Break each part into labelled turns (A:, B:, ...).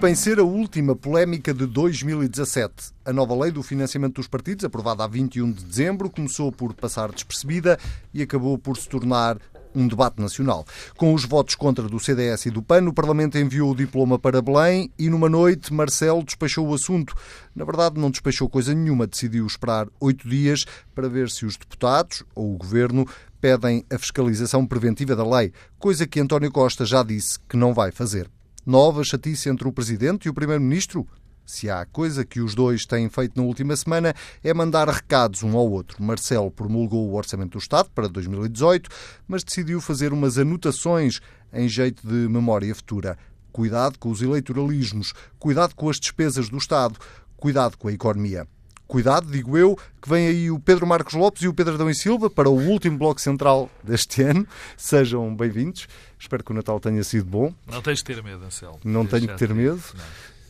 A: Bem ser a última polémica de 2017. A nova lei do financiamento dos partidos, aprovada a 21 de dezembro, começou por passar despercebida e acabou por se tornar um debate nacional. Com os votos contra do CDS e do PAN, o Parlamento enviou o diploma para Belém e numa noite Marcelo despachou o assunto. Na verdade, não despachou coisa nenhuma, decidiu esperar oito dias para ver se os deputados ou o governo pedem a fiscalização preventiva da lei, coisa que António Costa já disse que não vai fazer. Nova chatice entre o Presidente e o Primeiro-Ministro? Se há coisa que os dois têm feito na última semana é mandar recados um ao outro. Marcelo promulgou o Orçamento do Estado para 2018, mas decidiu fazer umas anotações em jeito de memória futura. Cuidado com os eleitoralismos, cuidado com as despesas do Estado, cuidado com a economia. Cuidado, digo eu, que vem aí o Pedro Marcos Lopes e o Pedro Adão e Silva para o último bloco central deste ano. Sejam bem-vindos. Espero que o Natal tenha sido bom.
B: Não tens de ter medo, Anselmo.
A: Não tenho que ter medo.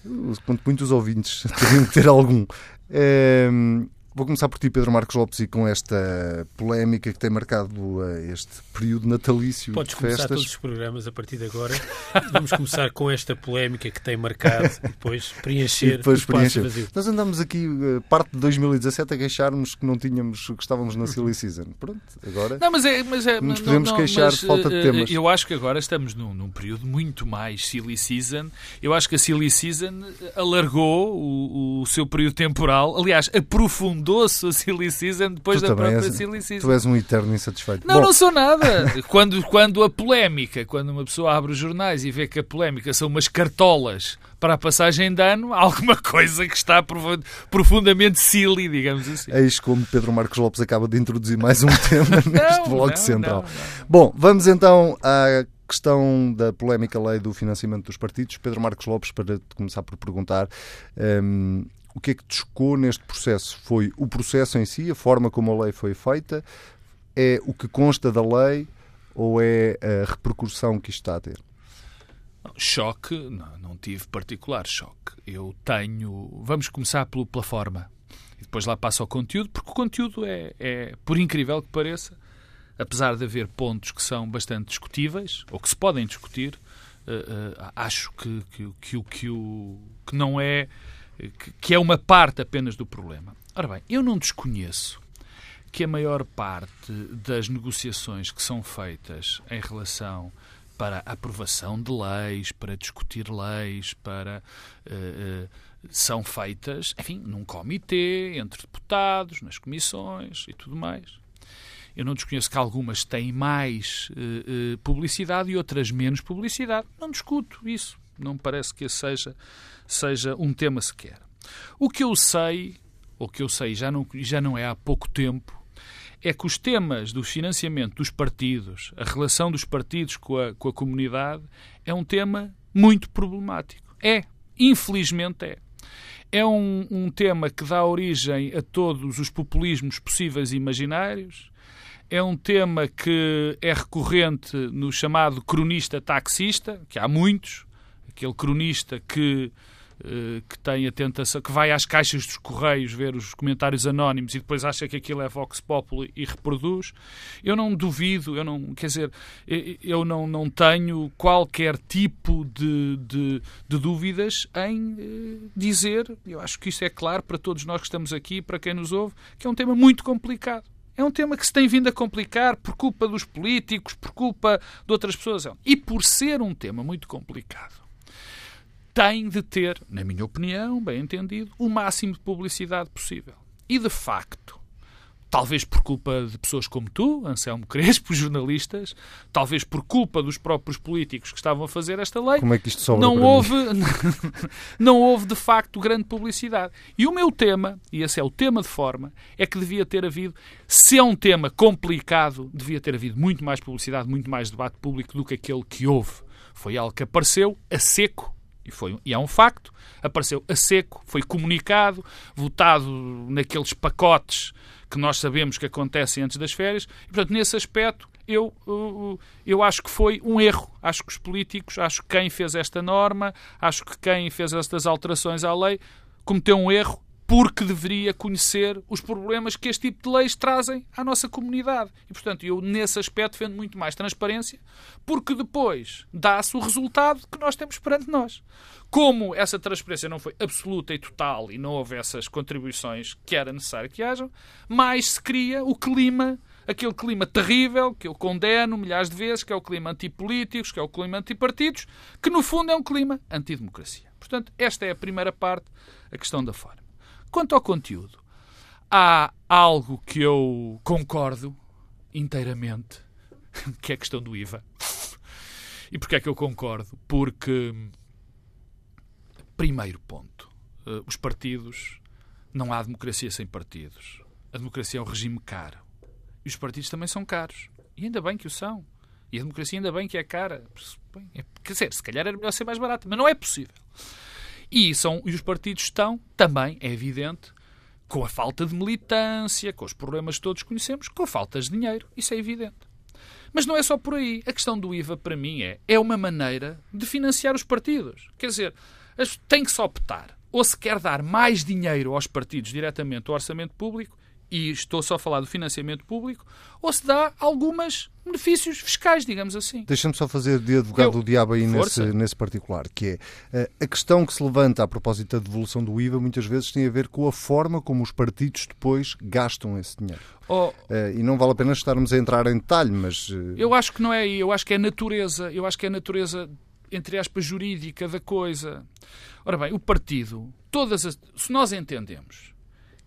A: Não. Quanto muitos ouvintes teriam que ter algum. É, Vou começar por ti, Pedro Marcos Lopes, e com esta polémica que tem marcado eh, este período natalício
C: Podes
A: de festas.
C: começar todos os programas a partir de agora. Vamos começar com esta polémica que tem marcado e depois preencher
A: e depois
C: o espaço
A: preencher.
C: vazio.
A: Nós andamos aqui, eh, parte de 2017, a queixarmos que não tínhamos, que estávamos na Silly Season. Pronto, agora
B: Não, mas é. Mas é
A: Nos
B: não,
A: podemos
B: não,
A: queixar
B: mas,
A: de falta de
B: eh,
A: temas.
B: Eu acho que agora estamos num, num período muito mais silly season. Eu acho que a silly season alargou o, o seu período temporal. Aliás, aprofundou-se a silly season depois
A: tu
B: da própria
A: és,
B: silly season.
A: tu és um eterno insatisfeito.
B: Não,
A: Bom,
B: não sou nada. Quando, quando a polémica, quando uma pessoa abre os jornais e vê que a polémica são umas cartolas para a passagem de ano, há alguma coisa que está profu- profundamente silly, digamos assim.
A: Eis como Pedro Marcos Lopes acaba de introduzir mais um tema neste
B: Não, não,
A: central.
B: não.
A: Bom, vamos então à questão da polémica lei do financiamento dos partidos. Pedro Marcos Lopes, para te começar por perguntar, hum, o que é que chocou neste processo? Foi o processo em si, a forma como a lei foi feita? É o que consta da lei ou é a repercussão que isto está a ter?
B: Choque, não, não tive particular choque. Eu tenho. Vamos começar pelo, pela forma. E depois lá passa ao conteúdo, porque o conteúdo é, é, por incrível que pareça, apesar de haver pontos que são bastante discutíveis, ou que se podem discutir, eh, eh, acho que, que, que, que, o, que não é. Que, é uma parte apenas do problema. Ora bem, eu não desconheço que a maior parte das negociações que são feitas em relação para aprovação de leis, para discutir leis, para eh, eh, são feitas, enfim, num comitê, entre deputados, nas comissões e tudo mais. Eu não desconheço que algumas têm mais eh, publicidade e outras menos publicidade. Não discuto isso. Não parece que esse seja, seja um tema sequer. O que eu sei, ou que eu sei já não, já não é há pouco tempo, é que os temas do financiamento dos partidos, a relação dos partidos com a, com a comunidade, é um tema muito problemático. É. Infelizmente é. É um, um tema que dá origem a todos os populismos possíveis e imaginários. É um tema que é recorrente no chamado cronista taxista, que há muitos. Aquele cronista que eh, que tem a tentação, que vai às caixas dos correios ver os comentários anónimos e depois acha que aquilo é Vox Populi e reproduz. Eu não duvido, eu não, quer dizer, eu- não, não tenho qualquer tipo de, de, de dúvidas em eh, dizer, eu acho que isso é claro para todos nós que estamos aqui para quem nos ouve, que é um tema muito complicado. É um tema que se tem vindo a complicar por culpa dos políticos, por culpa de outras pessoas. E por ser um tema muito complicado, tem de ter, na minha opinião, bem entendido, o máximo de publicidade possível. E de facto, talvez por culpa de pessoas como tu, Anselmo Crespo, jornalistas, talvez por culpa dos próprios políticos que estavam a fazer esta lei,
A: Como é que isto sobra
B: não houve, não houve de facto grande publicidade. E o meu tema, e esse é o tema de forma, é que devia ter havido, se é um tema complicado, devia ter havido muito mais publicidade, muito mais debate público do que aquele que houve. Foi algo que apareceu a seco, e, foi, e é um facto, apareceu a seco, foi comunicado, votado naqueles pacotes que nós sabemos que acontecem antes das férias. E, portanto, nesse aspecto, eu, uh, eu acho que foi um erro. Acho que os políticos, acho que quem fez esta norma, acho que quem fez estas alterações à lei, cometeu um erro porque deveria conhecer os problemas que este tipo de leis trazem à nossa comunidade. E, portanto, eu nesse aspecto defendo muito mais transparência, porque depois dá-se o resultado que nós temos perante nós. Como essa transparência não foi absoluta e total e não houve essas contribuições que era necessário que hajam, mais se cria o clima aquele clima terrível que eu condeno milhares de vezes, que é o clima antipolíticos, que é o clima antipartidos, que no fundo é um clima antidemocracia. Portanto, esta é a primeira parte, a questão da forma. Quanto ao conteúdo, há algo que eu concordo inteiramente, que é a questão do IVA. E porquê é que eu concordo? Porque, primeiro ponto, eh, os partidos, não há democracia sem partidos. A democracia é um regime caro. E os partidos também são caros. E ainda bem que o são. E a democracia ainda bem que é cara. É, quer dizer, se calhar era melhor ser mais barata, mas não é possível. E, são, e os partidos estão, também, é evidente, com a falta de militância, com os problemas que todos conhecemos, com falta de dinheiro. Isso é evidente. Mas não é só por aí. A questão do IVA, para mim, é, é uma maneira de financiar os partidos. Quer dizer, tem que se optar. Ou se quer dar mais dinheiro aos partidos diretamente ao orçamento público, e estou só a falar do financiamento público, ou se dá alguns benefícios fiscais, digamos assim.
A: Deixa-me só fazer de advogado Eu, do diabo aí nesse, nesse, particular, que é eh, a questão que se levanta a propósito da devolução do IVA muitas vezes tem a ver com a forma como os partidos depois gastam esse dinheiro. Oh, uh, e não vale a pena estarmos a entrar em detalhe, mas... Uh...
B: Eu acho que não é aí, eu acho que é a natureza, eu acho que é a natureza, entre aspas, jurídica da coisa. Ora bem, o partido, todas as, se nós entendemos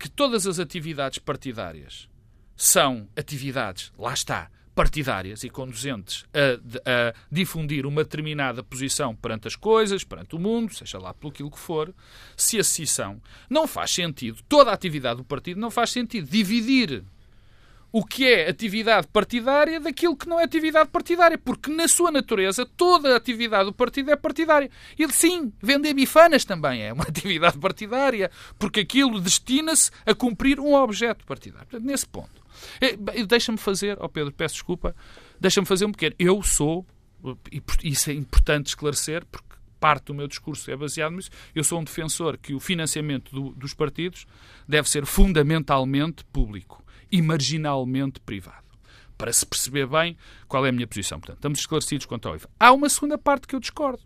B: que todas as atividades partidárias são atividades, lá está, partidárias e conduzentes a, a, difundir uma determinada posição perante as coisas, perante o mundo, seja lá pelo que for, se assim são, não faz sentido, toda a atividade do partido não faz sentido dividir o que é atividade partidária daquilo que não é atividade partidária, porque na sua natureza toda a atividade do partido é partidária. Ele sim, vender bifanas também é uma atividade partidária, porque aquilo destina-se a cumprir um objeto partidário. Portanto, nesse ponto. É, deixa-me fazer, ó oh Pedro, peço desculpa, deixa-me fazer um pequeno. Eu sou, e isso é importante esclarecer, porque parte do meu discurso é baseado nisso, eu sou um defensor que o financiamento do, dos partidos deve ser fundamentalmente público e marginalmente privado. Para se perceber bem qual é a minha posição. Portanto, estamos esclarecidos quanto ao IVA. Há uma segunda parte que eu discordo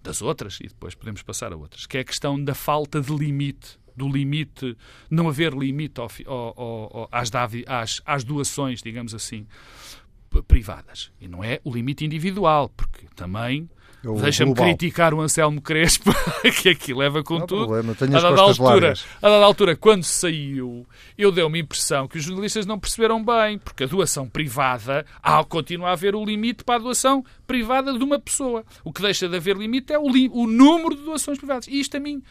B: das outras, e depois podemos passar a outras, que é a questão da falta de limite, do limite, não haver limite ao, ao, ao, às, às, às doações, digamos assim, privadas. E não é o limite individual, porque também Deixa-me criticar o Anselmo Crespo, que aqui leva com não tudo.
A: Problema, tenho a, dada altura,
B: a dada altura, quando saiu, eu dei-me a impressão que os jornalistas não perceberam bem, porque a doação privada, há, continua a haver o limite para a doação privada de uma pessoa. O que deixa de haver limite é o, li, o número de doações privadas. E isto a mim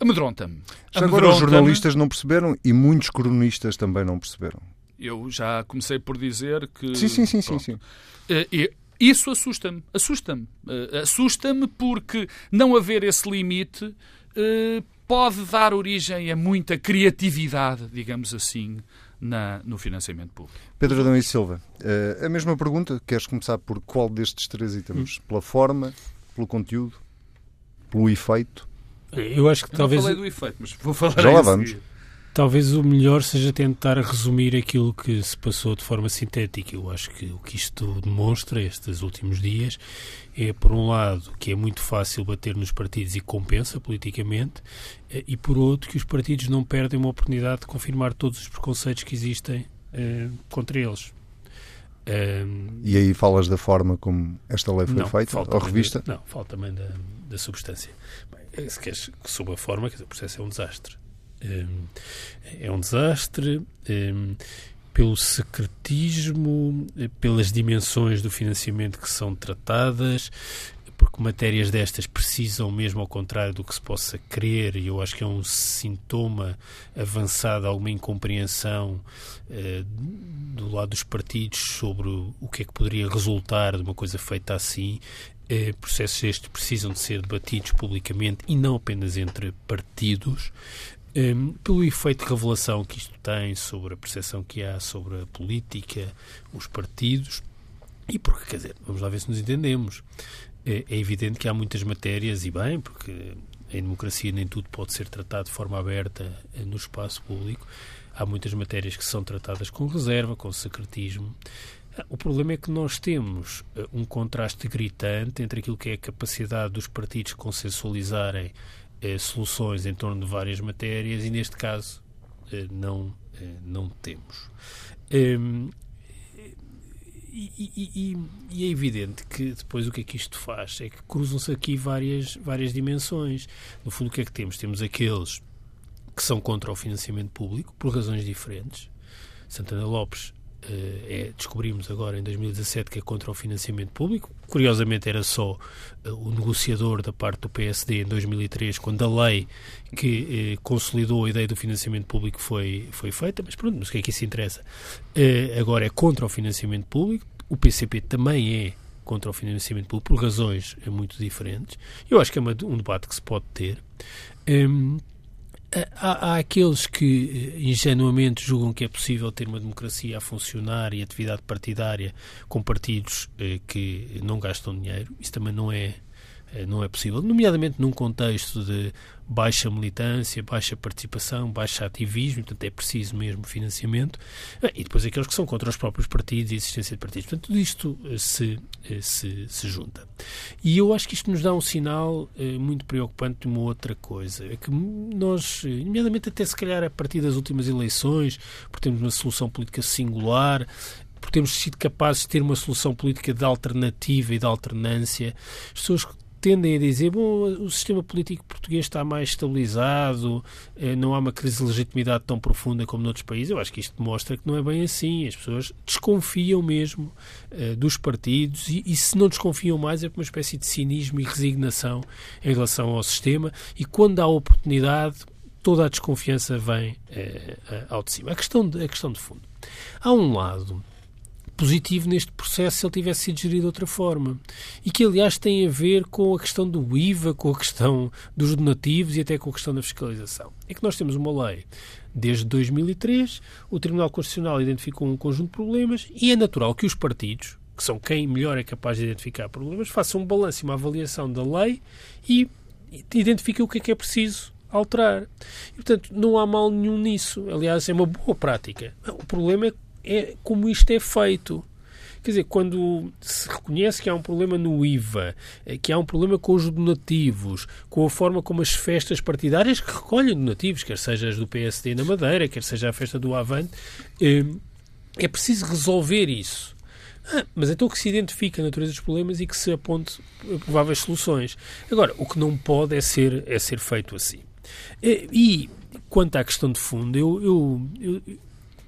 B: amedronta-me.
A: Agora os jornalistas não perceberam e muitos cronistas também não perceberam.
B: Eu já comecei por dizer que.
A: Sim, sim, sim, sim, sim.
B: Uh, isso assusta-me. Assusta-me. Uh, assusta-me porque não haver esse limite uh, pode dar origem a muita criatividade, digamos assim, na, no financiamento público.
A: Pedro Adão e Silva, uh, a mesma pergunta. Queres começar por qual destes três itens? Hum. Pela forma, pelo conteúdo, pelo efeito?
C: Eu acho que
B: Eu
C: talvez.
B: Não falei do efeito, mas vou falar
A: Já lá vamos. Seguir.
C: Talvez o melhor seja tentar resumir aquilo que se passou de forma sintética. Eu acho que o que isto demonstra estes últimos dias é, por um lado, que é muito fácil bater nos partidos e compensa politicamente, eh, e por outro, que os partidos não perdem uma oportunidade de confirmar todos os preconceitos que existem eh, contra eles.
A: Um, e aí falas da forma como esta lei foi
C: não,
A: feita, ou revista?
C: Da, não, falta também da, da substância. Bem, se queres, sob a forma, quer dizer, o processo é um desastre é um desastre pelo secretismo, eh, pelas dimensões do financiamento que são tratadas, porque matérias destas precisam, mesmo ao contrário do que se possa crer, e eu acho que é um sintoma avançado alguma incompreensão eh, do lado dos partidos sobre o que é que poderia resultar de uma coisa feita assim. Eh, processos estes precisam de ser debatidos publicamente e não apenas entre partidos. Um, pelo efeito de revelação que isto tem sobre a percepção que há sobre a política, os partidos, e porque, quer dizer, vamos lá ver se nos entendemos. É, é evidente que há muitas matérias, e bem, porque em democracia nem tudo pode ser tratado de forma aberta no espaço público. Há muitas matérias que são tratadas com reserva, com secretismo. O problema é que nós temos um contraste gritante entre aquilo que é a capacidade dos partidos consensualizarem eh, soluções em torno de várias matérias e, neste caso, eh, não, eh, não temos. Um, e, e, e, é evidente que depois o que é que isto faz? É que cruzam-se aqui várias, várias dimensões. No fundo, o que é que temos? Temos aqueles que são contra o financiamento público, por razões diferentes. Santana Lopes é, descobrimos agora em 2017 que é contra o financiamento público. Curiosamente era só uh, o negociador da parte do PSD em 2003, quando a lei que uh, consolidou a ideia do financiamento público foi, foi feita, mas pronto, mas o que é que isso interessa? Agora é contra o financiamento público, o PCP também é contra o financiamento público por razões muito diferentes. Eu acho que é uma, um debate que se pode ter. Um, Há, há, aqueles que eh, ingenuamente julgam que é possível ter uma democracia a funcionar e atividade partidária com partidos eh, que não gastam dinheiro. Isso também não é não é possível, nomeadamente num contexto de baixa militância, baixa participação, baixo ativismo, portanto é preciso mesmo financiamento, eh, e depois aqueles que são contra os próprios partidos e a existência de partidos. Portanto, tudo isto eh, se, se, se junta. E eu acho que isto nos dá um sinal muito preocupante de uma outra coisa, é que nós, nomeadamente até se calhar a partir das últimas eleições, por termos uma solução política singular, por termos sido capazes de ter uma solução política de alternativa e de alternância, as pessoas tendem a dizer bom, o sistema político português está mais estabilizado, eh, não há uma crise de legitimidade tão profunda como noutros países. Eu acho que isto demonstra que não é bem assim. As pessoas desconfiam mesmo uh, dos partidos e, e, se não desconfiam mais é por uma espécie de cinismo e resignação em relação ao sistema e quando há oportunidade toda a desconfiança vem uh, ao de cima. A questão de, a questão de fundo. Há um lado positivo neste processo se ele tivesse sido gerido de outra forma. E que, aliás, tem a ver com a questão do IVA, com a questão dos donativos e até com a questão da fiscalização. É que nós temos uma lei desde 2003, o Tribunal Constitucional identificou um conjunto de problemas e é natural que os partidos, que são quem melhor é capaz de identificar problemas, façam um balanço e uma avaliação da lei e identifiquem o que é que é preciso alterar. E, portanto, não há mal nenhum nisso. Aliás, é uma boa prática. O problema é é como isto é feito. Quer dizer, quando se reconhece que há um problema no IVA, eh, que há um problema com os donativos, com a forma como as festas partidárias que recolhem donativos, quer seja as do PSD na Madeira, quer seja a festa do Avante, eh, é preciso resolver isso. Ah, mas então que se identifique a natureza dos problemas e que se aponte prováveis soluções. Agora, o que não pode é ser, é ser feito assim. Eh, e, quanto à questão de fundo, eu, eu, eu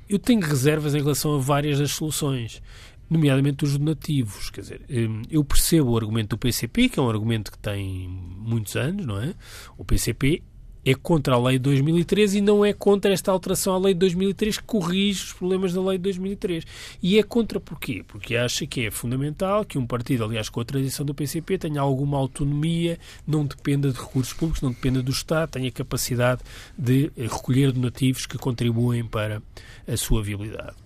C: eu tenho reservas em relação a várias das soluções, nomeadamente os donativos. Quer dizer, hum, eu percebo o argumento do PCP, que é um argumento que tem muitos anos, não é? O PCP é contra a lei de 2003 e não é contra esta alteração à lei de 2003 que corrige os problemas da lei de 2003. E é contra porquê? Porque acha que é fundamental que um partido, aliás, com a tradição do PCP, tenha alguma autonomia, não dependa de recursos públicos, não dependa do Estado, tenha capacidade de recolher donativos que contribuem para a sua viabilidade.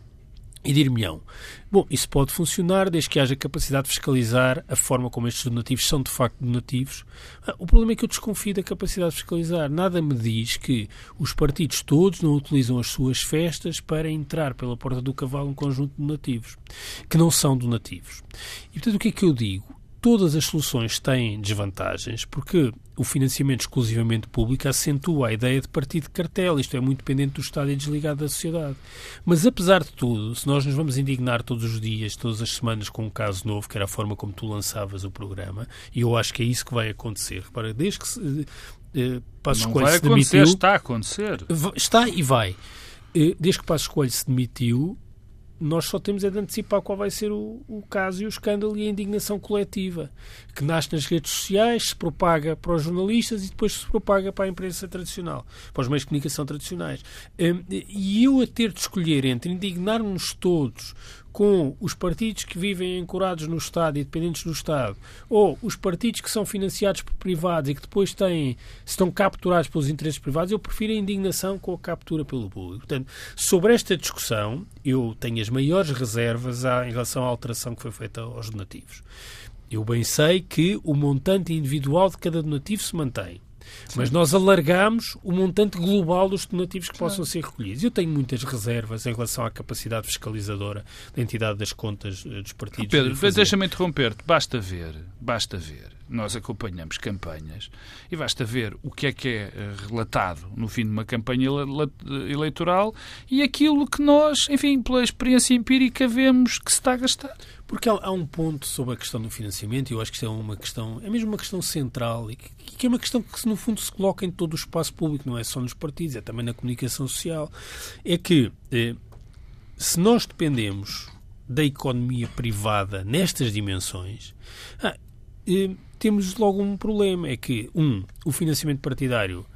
C: E dir-me-ão, bom, isso pode funcionar desde que haja capacidade de fiscalizar a forma como estes donativos são de facto donativos. Ah, o problema é que eu desconfio da capacidade de fiscalizar. Nada me diz que os partidos todos não utilizam as suas festas para entrar pela porta do cavalo um conjunto de donativos, que não são donativos. E portanto, o que é que eu digo? Todas as soluções têm desvantagens, porque o financiamento exclusivamente público acentua a ideia de partido de cartel, isto é, muito dependente do Estado e desligado da sociedade. Mas, apesar de tudo, se nós nos vamos indignar todos os dias, todas as semanas, com um caso novo, que era a forma como tu lançavas o programa, e eu acho que é isso que vai acontecer. Repara, desde que se, eh, Passos
B: Não
C: Coelho
B: vai acontecer,
C: demitiu...
B: está a acontecer.
C: Está e vai. Eh, desde que Passos Coelho se demitiu, nós só temos é de antecipar qual vai ser o, o, caso e o escândalo e a indignação coletiva, que nasce nas redes sociais, se propaga para os jornalistas e depois se propaga para a imprensa tradicional, para os meios de comunicação tradicionais. Hum, e eu a ter de escolher entre indignar-nos todos com os partidos que vivem ancorados no Estado e dependentes do Estado, ou os partidos que são financiados por privados e que depois têm, estão capturados pelos interesses privados, eu prefiro a indignação com a captura pelo público. Portanto, sobre esta discussão, eu tenho as maiores reservas em relação à alteração que foi feita aos donativos. Eu bem sei que o montante individual de cada donativo se mantém. Mas nós alargamos o montante global dos donativos que possam ser recolhidos. Eu tenho muitas reservas em relação à capacidade fiscalizadora da entidade das contas eh, dos partidos.
B: Pedro, deixa-me interromper-te. Basta ver, basta ver. Nós acompanhamos campanhas e basta ver o que é que é eh, relatado no fim de uma campanha eleitoral e aquilo que nós, enfim, pela experiência empírica, vemos que se está a gastar.
C: Porque há, um ponto sobre a questão do financiamento, e eu acho que isto é uma questão, é mesmo uma questão central, e que, que, é uma questão que, no fundo, se coloca em todo o espaço público, não é só nos partidos, é também na comunicação social. É que, eh, se nós dependemos da economia privada nestas dimensões, ah, eh, temos logo um problema. É que, um, o financiamento partidário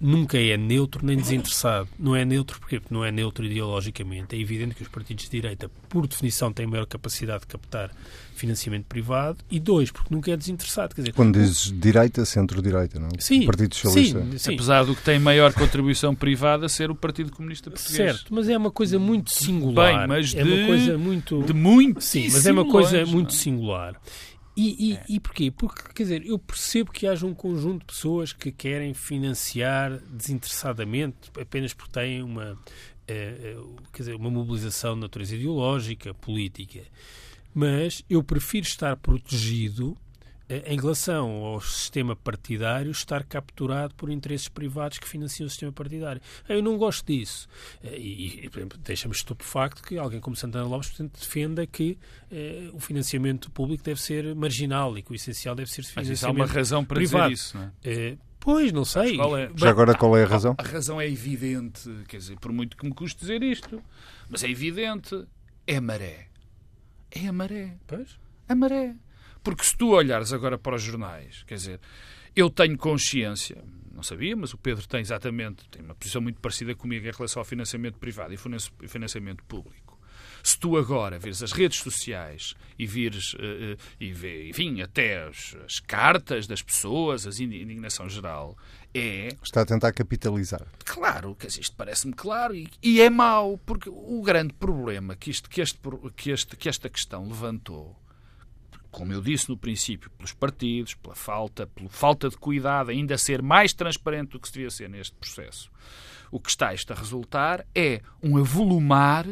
C: nunca é neutro nem desinteressado. Não é neutro porque não é neutro ideologicamente. É evidente que os partidos de direita, por definição, têm maior capacidade de captar financiamento privado. E dois, porque nunca é desinteressado. Quer dizer,
A: Quando dizes direita, centro-direita, não?
C: Sim,
A: o Partido Socialista.
C: Sim, sim.
B: Apesar do que tem maior contribuição privada ser o Partido Comunista Português.
C: Certo, mas é uma coisa muito singular.
B: Bem, mas
C: é
B: de,
C: uma coisa muito...
B: de muito
C: Sim, mas é uma coisa muito
B: não?
C: singular. E, e,
B: É.
C: e porquê? Porque, quer dizer, eu percebo que haja um conjunto de pessoas que querem financiar desinteressadamente apenas porque têm uma, eh, eh, quer dizer, uma mobilização de natureza ideológica, política. Mas eu prefiro estar protegido em relação ao sistema partidário estar capturado por interesses privados que financiam o sistema partidário. Eu não gosto disso. Eh, E, e, por exemplo, deixa-me estupefacto que alguém como Santana Lopes portanto, defenda que eh, o financiamento público deve ser marginal e que o essencial deve ser
B: Mas isso há
C: financiamento
B: uma razão para
C: privado.
B: dizer isso, não é?
C: Eh, pois, não sei.
B: Qual é?
A: Já agora qual é a razão?
B: A razão é evidente, quer dizer, por muito que me custe dizer isto, mas é evidente, é a maré. É a maré.
C: Pois.
B: A maré. Porque se tu olhares agora para os jornais, quer dizer, eu tenho consciência, não sabia, mas o Pedro tem exatamente, tem uma posição muito parecida comigo em relação ao financiamento privado e financiamento público. Se tu agora vires as redes sociais e vires, uh, uh, e vê, enfim, até as, as, cartas das pessoas, a indignação geral, é.
A: Está a tentar capitalizar.
B: Claro, que isto parece-me claro e, e, é mau, porque o grande problema que, isto, que, este, que, este, que esta questão levantou como eu disse no princípio, pelos partidos, pela falta, pela falta de cuidado, ainda ser mais transparente do que se devia ser neste processo. O que está isto a resultar é um avolumar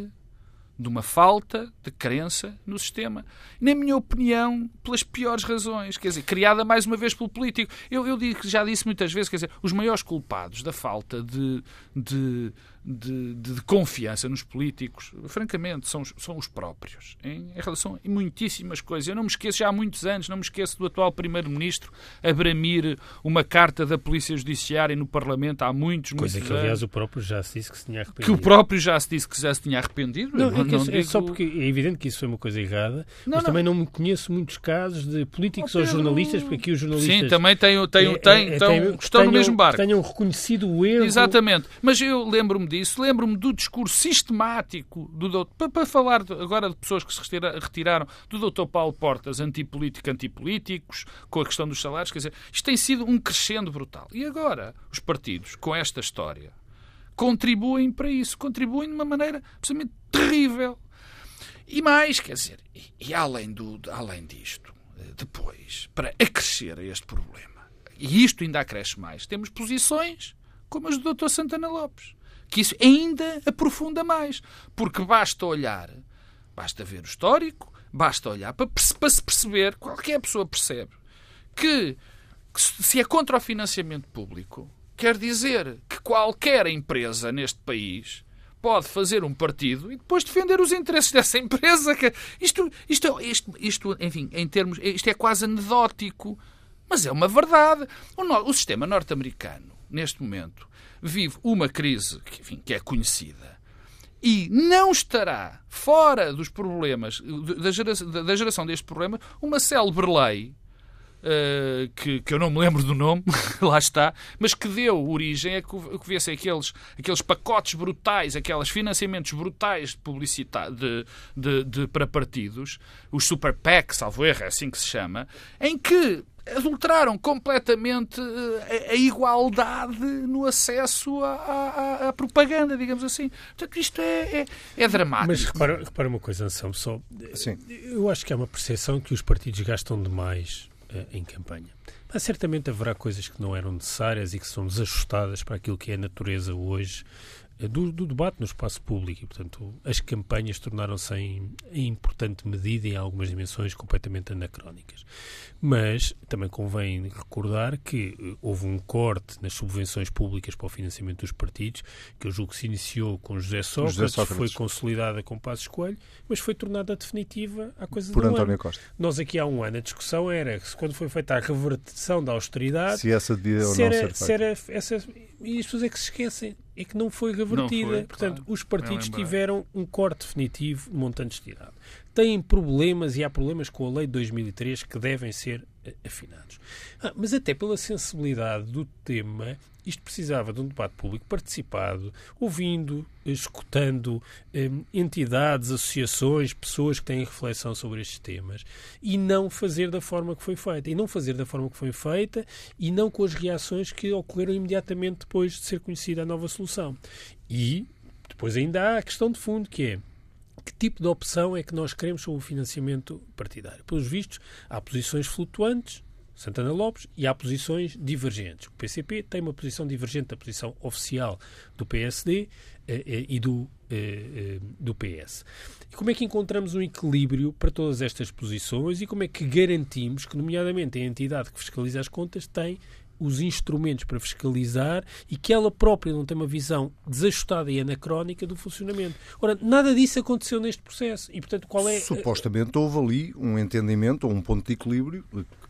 B: de uma falta de crença no sistema. Na minha opinião, pelas piores razões. Quer dizer, criada mais uma vez pelo político. Eu, eu já disse muitas vezes, quer dizer, os maiores culpados da falta de, de, de, de confiança nos políticos, francamente, são, são os próprios. Em, em relação a muitíssimas coisas. Eu não me esqueço, já há muitos anos, não me esqueço do atual Primeiro-Ministro a bramir uma carta da Polícia Judiciária no Parlamento há muitos,
C: Coisa
B: muitos
C: que, aliás,
B: anos.
C: o próprio já se disse que se tinha arrependido.
B: Que o próprio já se disse que já se tinha arrependido.
C: Não,
B: não,
C: é,
B: não
C: é
B: digo...
C: só porque é evidente que isso foi uma coisa errada,
B: Não,
C: mas
B: não.
C: também não me conheço muitos casos de políticos ou jornalistas, porque aqui os jornalistas
B: Sim, também tem, tem,
C: é,
B: tem,
C: é,
B: estão, no mesmo barco.
C: Tenham reconhecido o erro.
B: Exatamente. Mas eu lembro-me disso, lembro-me do discurso sistemático do doutor, para, falar agora de pessoas que se retira- retiraram, do doutor Paulo Portas, antipolítico, antipolíticos, com a questão dos salários, quer dizer, isto tem sido um crescendo brutal. E agora, os partidos, com esta história, contribuem para isso, contribuem de uma maneira absolutamente terrível. E mais, quer dizer, e, e além, do, além disto, eh, depois, para acrescer a este problema, e isto ainda acresce mais, temos posições como as do Dr. Santana Lopes, que isso ainda aprofunda mais, porque basta olhar, basta ver o histórico, basta olhar para, para se perceber, qualquer pessoa percebe, que, que se é contra o financiamento público, quer dizer que qualquer empresa neste país pode fazer um partido e depois defender os interesses dessa empresa. Que isto, isto, isto, isto, enfim, em termos, isto é quase anedótico, mas é uma verdade. O, no- o sistema norte-americano, neste momento, vive uma crise que, enfim, que é conhecida e não estará fora dos problemas, da geração, da geração deste problema, uma célebre lei Uh, que, que eu não me lembro do nome, lá está, mas que deu origem a que, viessem aqueles, aqueles pacotes brutais, aqueles financiamentos brutais de publicidade de, de, de- para partidos, os super PAC, salvo erro, é assim que se chama, em que adulteraram completamente uh, a, a igualdade no acesso à, à- à propaganda, digamos assim. Portanto, isto é, é, é dramático.
C: Mas repara, repara uma coisa, Anselmo, só.
A: Sim.
C: Eu acho que há uma percepção que os partidos gastam demais eh, em campanha. Mas certamente haverá coisas que não eram necessárias e que são desajustadas para aquilo que é a natureza hoje eh, do, do, debate no espaço público e, portanto, as campanhas tornaram-se em, em, importante medida em algumas dimensões completamente anacrónicas. Mas também convém recordar que eh, houve um corte nas subvenções públicas para o financiamento dos partidos, que eu julgo que se iniciou com José Sócrates, José Sócrates. foi consolidada com Passos Coelho, mas foi tornada definitiva há coisa
A: Por
C: de
A: um António
C: ano.
A: Costa.
C: Nós aqui há um ano a discussão era se quando foi feita a revertição da austeridade
A: se essa devia ou não
C: era,
A: ser feita.
C: Era essa, e as pessoas é que se esquecem é que não foi revertida.
B: Não foi,
C: Portanto,
B: claro.
C: os partidos tiveram um corte definitivo de montantes de idade. Têm problemas e há problemas com a lei de 2003 que devem ser eh, afinados. Ah, mas até pela sensibilidade do tema, isto precisava de um debate público participado, ouvindo, escutando eh, entidades, associações, pessoas que têm reflexão sobre estes temas e não fazer da forma que foi feita. E não fazer da forma que foi feita e não com as reações que ocorreram imediatamente depois de ser conhecida a nova solução. E depois ainda há a questão de fundo que é que tipo de opção é que nós queremos sobre o financiamento partidário? Pelos vistos, há posições flutuantes, Santana Lopes, e há posições divergentes. O PCP tem uma posição divergente da posição oficial do PSD eh, eh, e do, eh, do PS. E como é que encontramos um equilíbrio para todas estas posições e como é que garantimos que, nomeadamente, a entidade que fiscaliza as contas tem os instrumentos para fiscalizar e que ela própria não tem uma visão desajustada e anacrónica do funcionamento. Ora, nada disso aconteceu neste processo. E, portanto, qual é...
A: Supostamente houve ali um entendimento ou um ponto de equilíbrio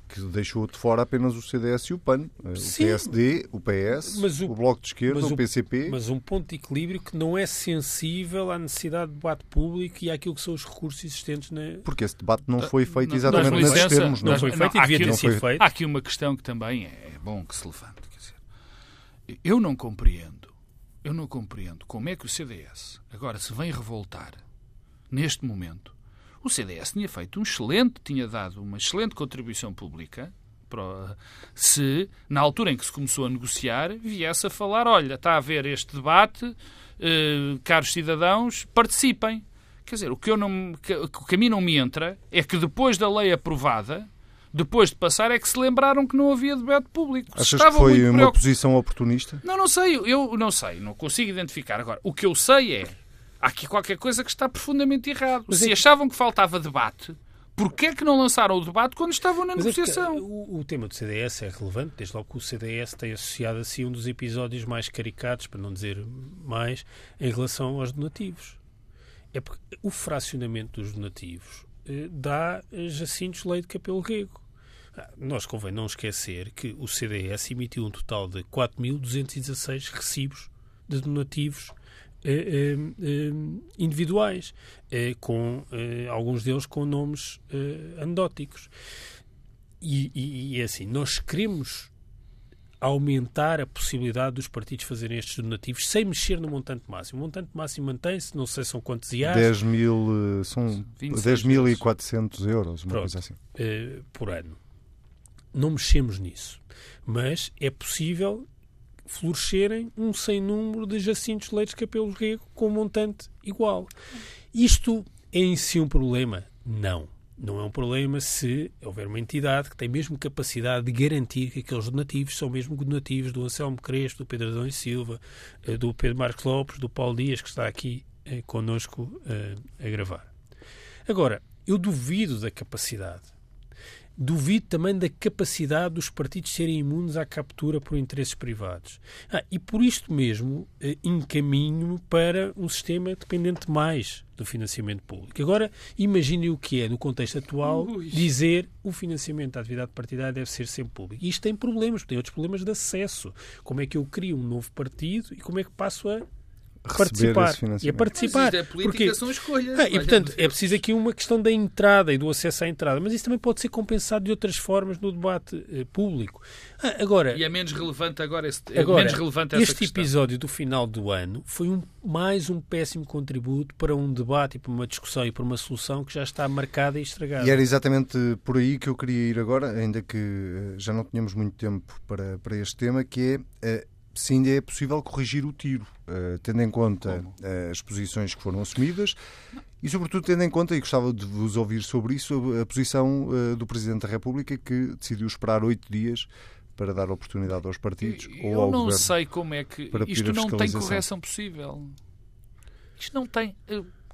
A: que deixou de fora apenas o CDS e o PAN. O Sim, PSD, o PS, o, o, Bloco de Esquerda, o, o, PCP.
C: Mas um ponto de equilíbrio que não é sensível à necessidade de debate público e àquilo que são os recursos existentes na...
A: Porque esse debate não foi feito exatamente não, nesses termos.
C: Não, não foi feito não, e devia ter sido feito.
B: Há aqui uma questão que também é bom que se levante. Quer dizer, eu não compreendo, eu não compreendo como é que o CDS agora se vem revoltar neste momento o CDS tinha feito um excelente, tinha dado uma excelente contribuição pública se, na altura em que se começou a negociar, viesse a falar: olha, está a haver este debate, eh, caros cidadãos, participem. Quer dizer, o que, eu não, o que a mim não me entra é que depois da lei aprovada, depois de passar, é que se lembraram que não havia debate público.
A: Achas que foi uma posição oportunista?
B: Não, não sei. Eu não sei. Não consigo identificar. Agora, o que eu sei é há aqui qualquer coisa que está profundamente errado. Mas Se é... achavam que faltava debate, porquê é que não lançaram o debate quando estavam na Mas negociação?
C: É o, o, tema do CDS é relevante, desde logo que o CDS tem associado a si um dos episódios mais caricatos, para não dizer mais, em relação aos donativos. É porque o fracionamento dos donativos eh, dá Jacintos Leite Capelo Rego. Ah, nós convém não esquecer que o CDS emitiu um total de 4.216 recibos de donativos eh, eh, individuais, eh, com alguns deles com nomes anedóticos. E, e, e é assim, nós queremos aumentar a possibilidade dos partidos fazerem estes donativos sem mexer no montante máximo. O montante máximo mantém-se, não sei são quantos IAs.
A: 10 mil, são 10.400 euros, uma
C: Pronto,
A: coisa assim.
C: Uh, por ano. Não mexemos nisso. Mas é possível florescerem um sem número de Jacintos Leites Capelos Rego com um montante igual. Isto é em si um problema? Não. Não é um problema se houver uma entidade que tem mesmo capacidade de garantir que aqueles donativos são mesmo donativos do Anselmo Crespo, do Pedro Adão e Silva, eh, do Pedro Marcos Lopes, do Paulo Dias, que está aqui eh, connosco eh, a gravar. Agora, eu duvido da capacidade Duvido também da capacidade dos partidos serem imunes à captura por interesses privados. Ah, e por isto mesmo eh, encaminho para um sistema dependente mais do financiamento público. Agora, imagine o que é, no contexto atual, Ui. dizer o financiamento da atividade partidária deve ser sempre público. E isto tem problemas, tem outros problemas de acesso. Como é que eu crio um novo partido e como é que passo a participar. E a participar.
B: Mas é política porque... são escolhas.
C: Ah, e, portanto, é preciso aqui uma questão da entrada e do acesso à entrada, mas isso também pode ser compensado de outras formas no debate eh, público. Ah, agora,
B: e é menos relevante agora, esse,
C: é agora
B: menos relevante essa
C: este
B: questão.
C: episódio do final do ano foi um, mais um péssimo contributo para um debate e para uma discussão e para uma solução que já está marcada e estragada.
A: E era exatamente por aí que eu queria ir agora, ainda que eh, já não tínhamos muito tempo para, para este tema, que é uh, se ainda é possível corrigir o tiro, uh, tendo em conta uh, as posições que foram assumidas e, sobretudo, tendo em conta, e gostava de vos ouvir sobre isso, a posição uh, do Presidente da República que decidiu esperar oito dias para dar oportunidade aos partidos
B: eu,
A: ou ao
B: não
A: governo
B: sei como é que isto não tem correção possível. Isto não tem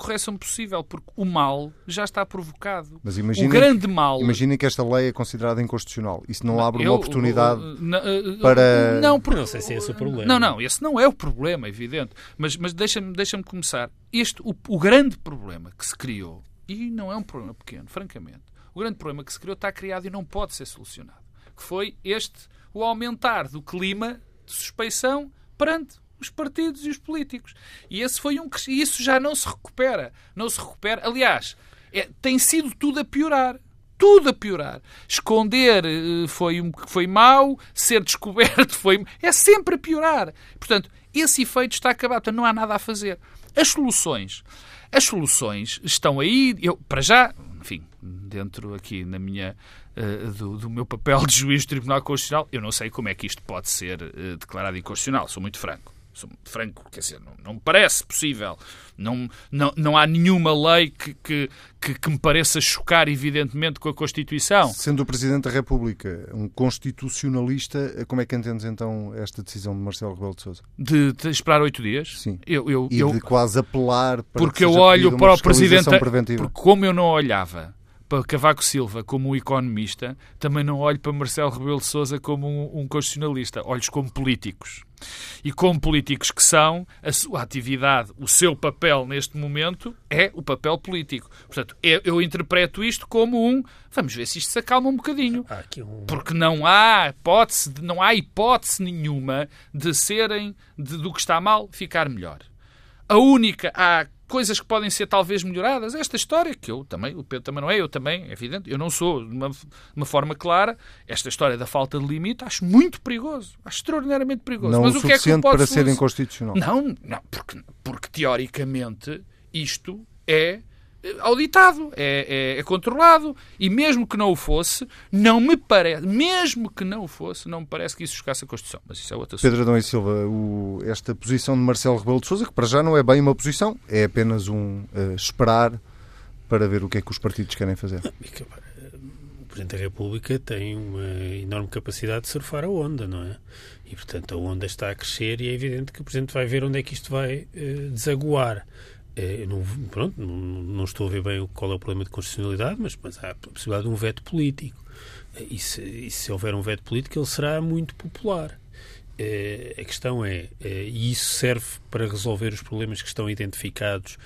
B: correção possível, porque o mal já está provocado. Mas imaginem, o grande mal.
A: Imaginem que esta lei é considerada inconstitucional. Isso não, não abre eu, uma oportunidade eu, para.
C: Não, porque, não sei se é esse o problema.
B: Não, não, esse não é o problema, evidente. Mas, mas deixa-me deixa começar. Este, o, o grande problema que se criou, e não é um problema pequeno, francamente, o grande problema que se criou está criado e não pode ser solucionado. Que foi este, o aumentar do clima de suspeição perante os partidos e os políticos. E esse foi um e isso já não se recupera, não se recupera. Aliás, é, tem sido tudo a piorar. Tudo a piorar. Esconder eh, foi, foi mau, ser descoberto foi. É sempre a piorar. Portanto, esse efeito está acabado. Portanto, não há nada a fazer. As soluções. As soluções estão aí. Eu, para já, enfim, dentro aqui na minha uh, do, do, meu papel de juiz do Tribunal Constitucional, eu não sei como é que isto pode ser uh, declarado inconstitucional, sou muito franco sou franco, quer dizer, não, não me parece possível. Não, não, não há nenhuma lei que, que, que, que, me pareça chocar, evidentemente, com a Constituição.
A: Sendo o Presidente da República um constitucionalista, como é que entendes então esta decisão de Marcelo Rebelo de Sousa?
B: De, de esperar oito dias?
A: Sim.
B: Eu, eu,
A: e
B: eu,
A: de quase apelar para
B: Porque eu olho para o Presidente. Porque como eu não olhava para Cavaco Silva como um economista, também não olho para Marcelo Rebelo de Sousa como um, um constitucionalista. Olho-os como políticos. E como políticos que são, a sua atividade, o seu papel neste momento é o papel político. Portanto, eu, eu interpreto isto como um vamos ver se isto se acalma um bocadinho. Um... Porque não há hipótese, não há hipótese nenhuma de serem, de, do que está mal, ficar melhor. A única, há coisas que podem ser talvez melhoradas. Esta história, que eu também, o Pedro também não é, eu também, é evidente, eu não sou de uma, uma forma clara. Esta história da falta de limite acho muito perigoso, acho extraordinariamente perigoso.
A: Não
B: Mas
A: o, o que é que pode para ser inconstitucional.
B: Não, não, porque, porque teoricamente isto é auditado, é, é, é, controlado. E mesmo que não o fosse, não me parece, mesmo que não o fosse, não me parece que isso chocasse a Constituição. Mas isso é outra
A: Pedro Adão e Silva, o, esta posição de Marcelo Rebelo de Sousa, que para já não é bem uma posição, é apenas um uh, esperar para ver o que é que os partidos querem fazer.
C: O Presidente da República tem uma enorme capacidade de surfar a onda, não é? E, portanto, a onda está a crescer e é evidente que o Presidente vai ver onde é que isto vai uh, desaguar. É, não, pronto, não, não, estou a ver bem qual é o problema de constitucionalidade, mas, mas há a possibilidade de um veto político. E se, e se houver um veto político, ele será muito popular. É, a questão é, é, e isso serve para resolver os problemas que estão identificados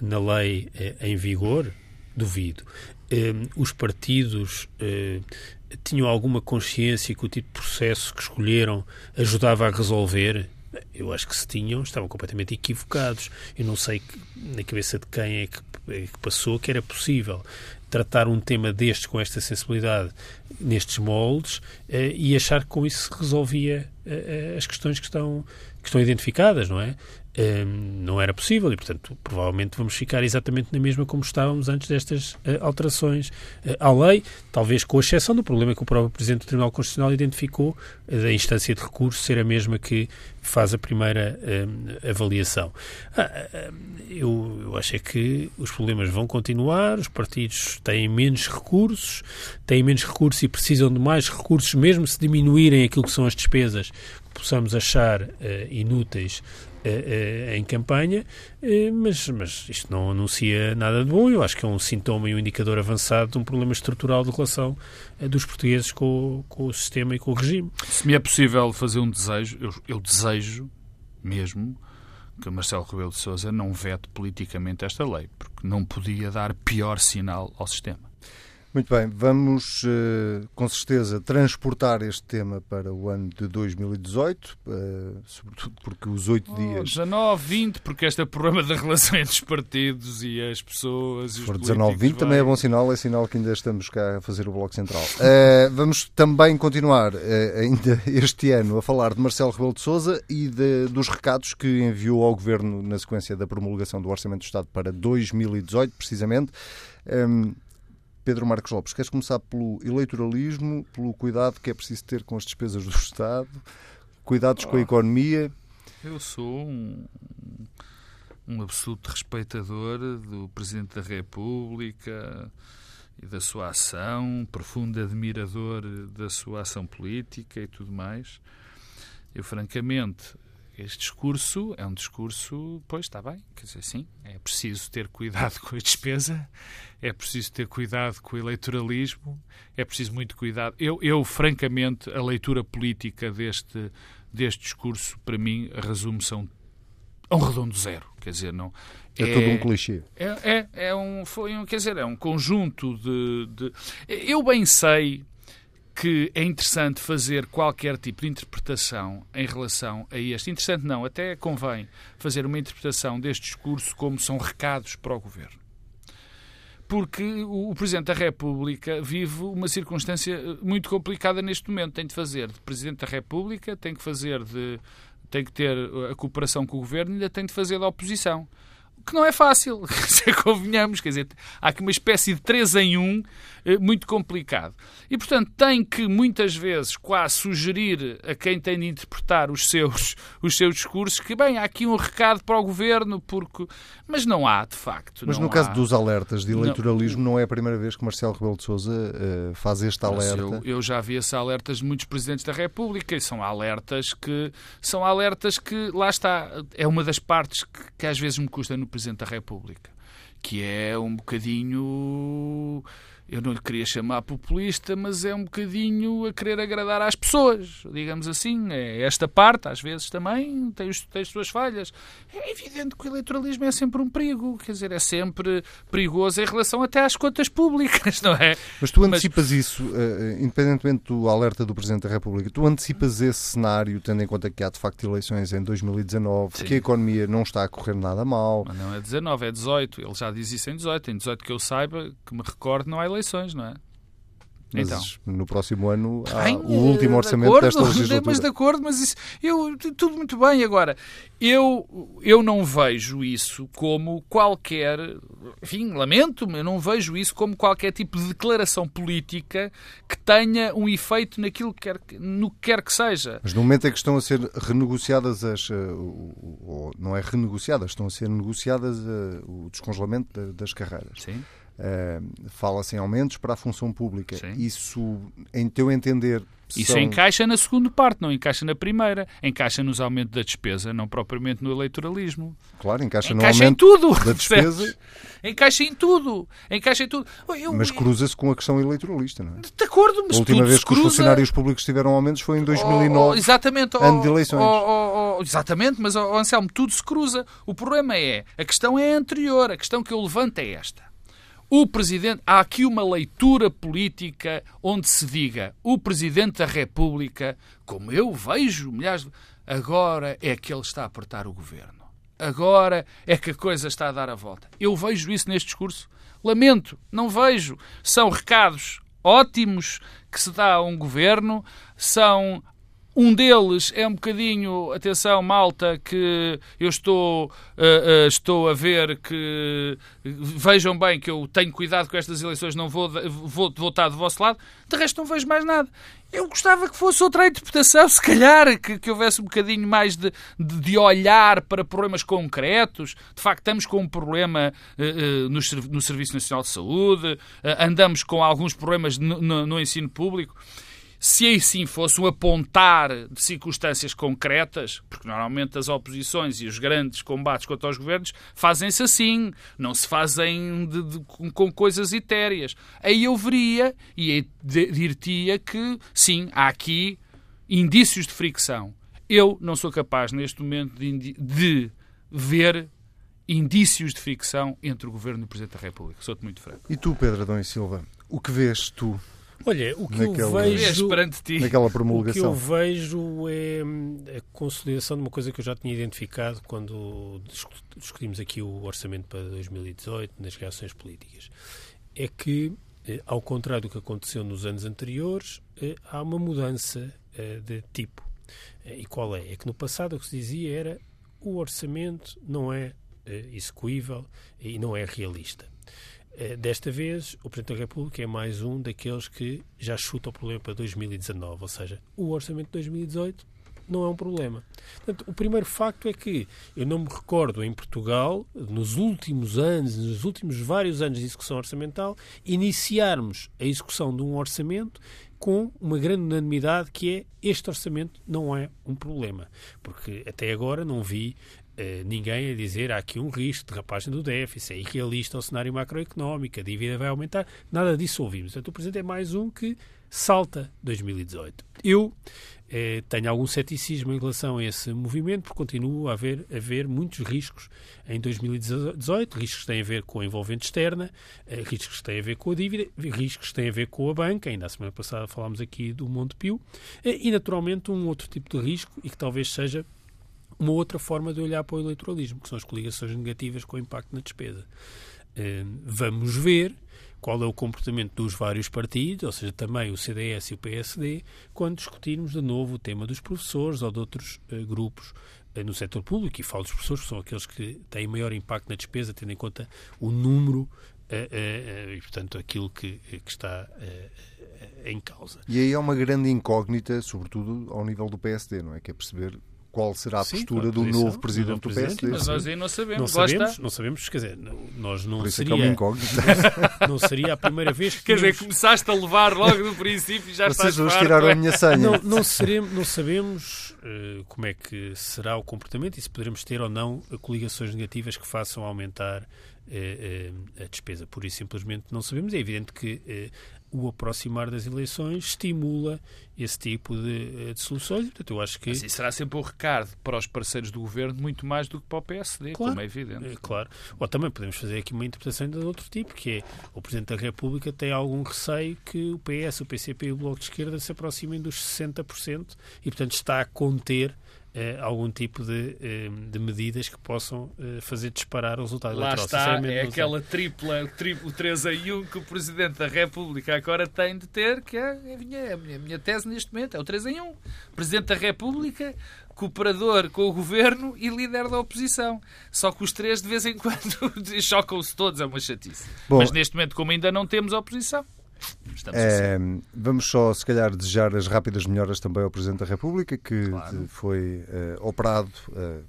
C: na lei é, em vigor? Duvido. É, os partidos é, tinham alguma consciência que o tipo de processo que escolheram ajudava a resolver? Eu acho que se tinham, estavam completamente equivocados. Eu não sei que, na cabeça de quem é que, é que passou que era possível tratar um tema destes com esta sensibilidade nestes moldes eh, e achar que com isso se resolvia eh, eh as questões que estão, que estão identificadas, não é? Não era possível e, portanto, provavelmente vamos ficar exatamente na mesma como estávamos antes destas uh, alterações à lei, talvez com exceção do problema que o próprio Presidente do Tribunal Constitucional identificou, uh, da instância de recurso ser a mesma que faz a primeira avaliação. Ah, eu, acho é que os problemas vão continuar, os partidos têm menos recursos, têm menos recursos e precisam de mais recursos, mesmo se diminuírem aquilo que são as despesas que possamos achar inúteis eh, eh, em campanha, eh, mas, mas isto não anuncia nada de bom. Eu acho que é um sintoma e um indicador avançado de um problema estrutural de relação dos portugueses com, com o sistema e com o regime.
B: Se me é possível fazer um desejo, eu, eu desejo mesmo que Marcelo Rebelo de Sousa não vete politicamente esta lei, porque não podia dar pior sinal ao sistema.
A: Muito bem, vamos uh, com certeza transportar este tema para o ano de 2018, uh, eh, sobretudo porque os oito oh, dias.
B: 19, 20, porque este é o problema da relação entre os partidos e as pessoas. Se
A: for 19, 20 vai... também é bom sinal, é sinal que ainda estamos cá a fazer o Bloco Central. Uh, vamos também continuar ainda este ano a falar de Marcelo Rebelo de Souza e de, dos recados que enviou ao Governo na sequência da promulgação do Orçamento do Estado para 2018, precisamente. Um, ehm, Pedro Marcos Lopes, queres começar pelo eleitoralismo, pelo cuidado que é preciso ter com as despesas do Estado? cuidados com a economia.
B: Eu sou um, um absoluto respeitador do Presidente da República e da sua ação, profundo admirador da sua ação política e tudo mais. Eu, francamente, este discurso é um discurso, pois está bem, quer dizer, sim, é preciso ter cuidado com a despesa, é preciso ter cuidado com o eleitoralismo, é preciso muito cuidado. Eu, eu francamente, a leitura política deste, deste discurso, para mim, resume-se a um, a um redondo zero. Quer dizer, não.
A: É, é tudo um clichê.
B: É, é, é, um, foi um, quer dizer, é um conjunto de, de. Eu bem sei que é interessante fazer qualquer tipo de interpretação em relação a este. Interessante não, até convém fazer uma interpretação deste discurso como são recados para o governo. Porque o Presidente da República vive uma circunstância muito complicada neste momento. Tem de fazer de Presidente da República, tem que fazer de. tem que ter a cooperação com o governo e ainda tem de fazer da oposição que não é fácil, convenhamos, quer dizer, há aqui uma espécie de três em um eh, muito complicado. E, portanto, tem que muitas vezes quase sugerir a quem tem de interpretar os seus, os seus discursos que, bem, há aqui um recado para o governo, porque. Mas não há, de facto.
A: Mas no caso dos alertas de eleitoralismo, não... não... é a primeira vez que Marcelo Rebelo de Souza uh, faz este alerta.
B: Eu, eu, já vi esses alertas de muitos presidentes da República e são alertas que. São alertas que, lá está, é uma das partes que, que às vezes me custa no Presidente da República, que é um bocadinho eu não lhe queria chamar populista, mas é um bocadinho a querer agradar às pessoas, digamos assim. É esta parte, às vezes também, tem, os, tem as suas falhas. É evidente que o eleitoralismo é sempre um perigo, quer dizer, é sempre perigoso em relação até às contas públicas, não é?
A: Mas tu antecipas mas... isso, uh, independentemente do alerta do Presidente da República, tu antecipas esse cenário, tendo em conta que há de facto eleições em 2019, Sim. que a economia não está a correr nada mal.
B: Mas não é 19, é 18. Ele já diz isso em 18. Em 18 que eu saiba, que me recordo, não há eleições, não é?
A: Mas então. no próximo ano há bem, o último orçamento acordo, desta legislatura.
B: Mas de acordo, mas isso, eu, tudo muito bem. Agora, eu, eu não vejo isso como qualquer. Enfim, lamento-me, eu não vejo isso como qualquer tipo de declaração política que tenha um efeito naquilo que quer, no que quer que seja.
A: Mas no momento em que estão a ser renegociadas as. Eh, ou não é renegociadas, estão a ser negociadas eh, o descongelamento das carreiras.
B: Sim
A: Uh, Fala-se em aumentos para a função pública. Sim. Isso, em teu entender.
B: Isso são... encaixa na segunda parte, não encaixa na primeira. Encaixa nos aumentos da despesa, não propriamente no eleitoralismo.
A: Claro, encaixa,
B: encaixa
A: no aumento
B: em tudo,
A: da despesa.
B: encaixa em tudo. Encaixa em tudo.
A: Eu, mas cruza-se com a questão eleitoralista, não é?
B: De acordo, mas
A: A última vez que
B: cruza...
A: os funcionários públicos tiveram aumentos foi em 2009. Oh, oh,
B: exatamente.
A: ano de eleições.
B: Oh, oh, exatamente, mas, oh, Anselmo, tudo se cruza. O problema é, a questão é anterior. A questão que eu levanto é esta. O Presidente, há aqui uma leitura política onde se diga o Presidente da República, como eu vejo milhares de... Agora é que ele está a apertar o governo. Agora é que a coisa está a dar a volta. Eu vejo isso neste discurso. Lamento, não vejo. São recados ótimos que se dá a um governo, são um deles é um bocadinho, atenção, malta, que eu estou, uh, uh, estou a ver que vejam bem que eu tenho cuidado com estas eleições, não vou, vou, vou estar do vosso lado. De resto, não vejo mais nada. Eu gostava que fosse outra interpretação, se calhar, que, que houvesse um bocadinho mais de, de, de, olhar para problemas concretos. De facto, estamos com um problema uh, no, no Serviço Nacional de Saúde, andamos com alguns problemas no, no, no ensino público se aí sim fosse um apontar de circunstâncias concretas, porque normalmente as oposições e os grandes combates contra os governos fazem-se assim, não se fazem de, de, com coisas etéreas. Aí eu veria e dir-te-ia que sim, há aqui indícios de fricção. Eu não sou capaz neste momento de, de ver indícios de fricção entre o Governo e o Presidente da República. Sou-te muito franco.
A: E tu, Pedro Adão e Silva, o que vês tu
C: Olha, o que naquele, eu vejo
A: naquela promulgação.
C: O que eu vejo é hum, a consolidação de uma coisa que eu já tinha identificado quando discutimos aqui o orçamento para 2018 nas reações políticas. É que, eh, ao contrário do que aconteceu nos anos anteriores, eh, há uma mudança eh, de tipo. E qual é? É que no passado o que se dizia era o orçamento não é execuível e não é realista. Eh, desta vez, o Presidente da República é mais um daqueles que já chuta o problema para 2019, ou seja, o orçamento de 2018 não é um problema. Portanto, o primeiro facto é que eu não me recordo em Portugal, nos últimos anos, nos últimos vários anos de execução orçamental, iniciarmos a execução de um orçamento com uma grande unanimidade que é este orçamento não é um problema. Porque até agora não vi ninguém a dizer há aqui um risco de rapagem do déficit, é irrealista o cenário macroeconómico, a dívida vai aumentar. Nada disso ouvimos. Portanto, o Presidente é mais um que salta 2018. Eu eh, tenho algum ceticismo em relação a esse movimento, porque continuo a haver, a haver muitos riscos em 2018, riscos que têm a ver com a envolvente externa, eh, riscos que têm a ver com a dívida, riscos que têm a ver com a banca, ainda a semana passada falámos aqui do Montepio, eh, e naturalmente um outro tipo de risco, e que talvez seja uma outra forma de olhar para o eleitoralismo, que são as coligações negativas com impacto na despesa. Eh, vamos ver qual é o comportamento dos vários partidos, ou seja, também o CDS e o PSD, quando discutirmos de novo o tema dos professores ou de outros uh, grupos uh, no setor público, e falo dos professores, que são aqueles que têm maior impacto na despesa, tendo em conta o número e, portanto, aquilo que, que está em causa.
A: E aí é uma grande incógnita, sobretudo ao nível do PSD, não é? Que é perceber qual será a postura do novo presidente do, PSD.
B: Mas nós aí não sabemos.
C: Não sabemos, não sabemos, quer dizer, nós não
A: Por isso
C: seria,
A: é que é uma incógnita.
C: não seria a primeira vez que
B: Quer dizer, começaste a levar logo do princípio e já
A: Vocês
B: estás
A: hoje
B: farto,
A: tiraram
B: é?
A: a minha senha.
C: não, não, seremos, não sabemos uh, como é que será o comportamento e se poderemos ter ou não coligações negativas que façam aumentar uh, uh, a despesa. Por isso, simplesmente não sabemos. É evidente que o aproximar das eleições estimula esse tipo de, de soluções. Portanto, eu acho que.
B: Será sempre o recado para os parceiros do governo, muito mais do que para o PSD,
C: Claro.
B: como é evidente.
C: É, claro. Ou também podemos fazer aqui uma interpretação de outro tipo, que é o Presidente da República tem algum receio que o PS, o PCP e o Bloco de Esquerda se aproximem dos 60% e, portanto, está a conter eh, algum tipo de, eh, de medidas que possam eh, fazer disparar o resultado
B: Lá
C: eleitoral.
B: está,
C: Sinceramente,
B: é aquela tripla, triplo 3 em 1 que o Presidente da República agora tem de ter, que é a minha, a minha, a minha tese neste momento, é o 3 em 1. Presidente da República, cooperador com o Governo e líder da oposição. Só que os três, de vez em quando, chocam-se todos, é uma chatice.
A: Bom,
B: Mas neste momento, como ainda não temos oposição.
A: É, vamos só, se calhar, desejar as rápidas melhoras também ao Presidente da República, que
B: Claro.
A: de- foi eh, operado, eh,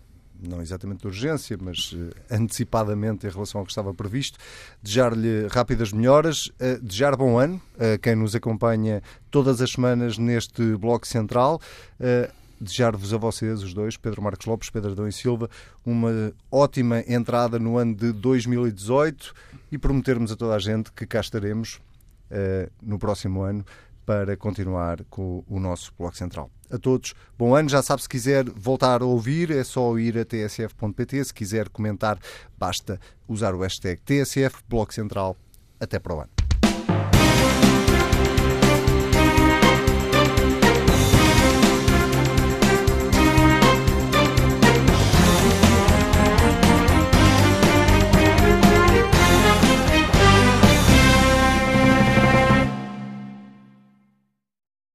A: não exatamente de urgência, mas eh, antecipadamente em relação ao que estava previsto. Desejar-lhe rápidas melhoras, eh, desejar bom ano a quem nos acompanha todas as semanas neste Bloco Central. Eh, Desejar-vos a vocês, os dois, Pedro Marcos Lopes, Pedro Adão e Silva, uma ótima entrada no ano de 2018 e prometermos a toda a gente que cá estaremos eh, no próximo ano para continuar com o nosso Bloco Central. A todos, bom ano. Já sabe, se quiser voltar a ouvir, é só ir a tsf.pt. Se quiser comentar, basta usar o hashtag TSF Bloco Central. Até para o ano.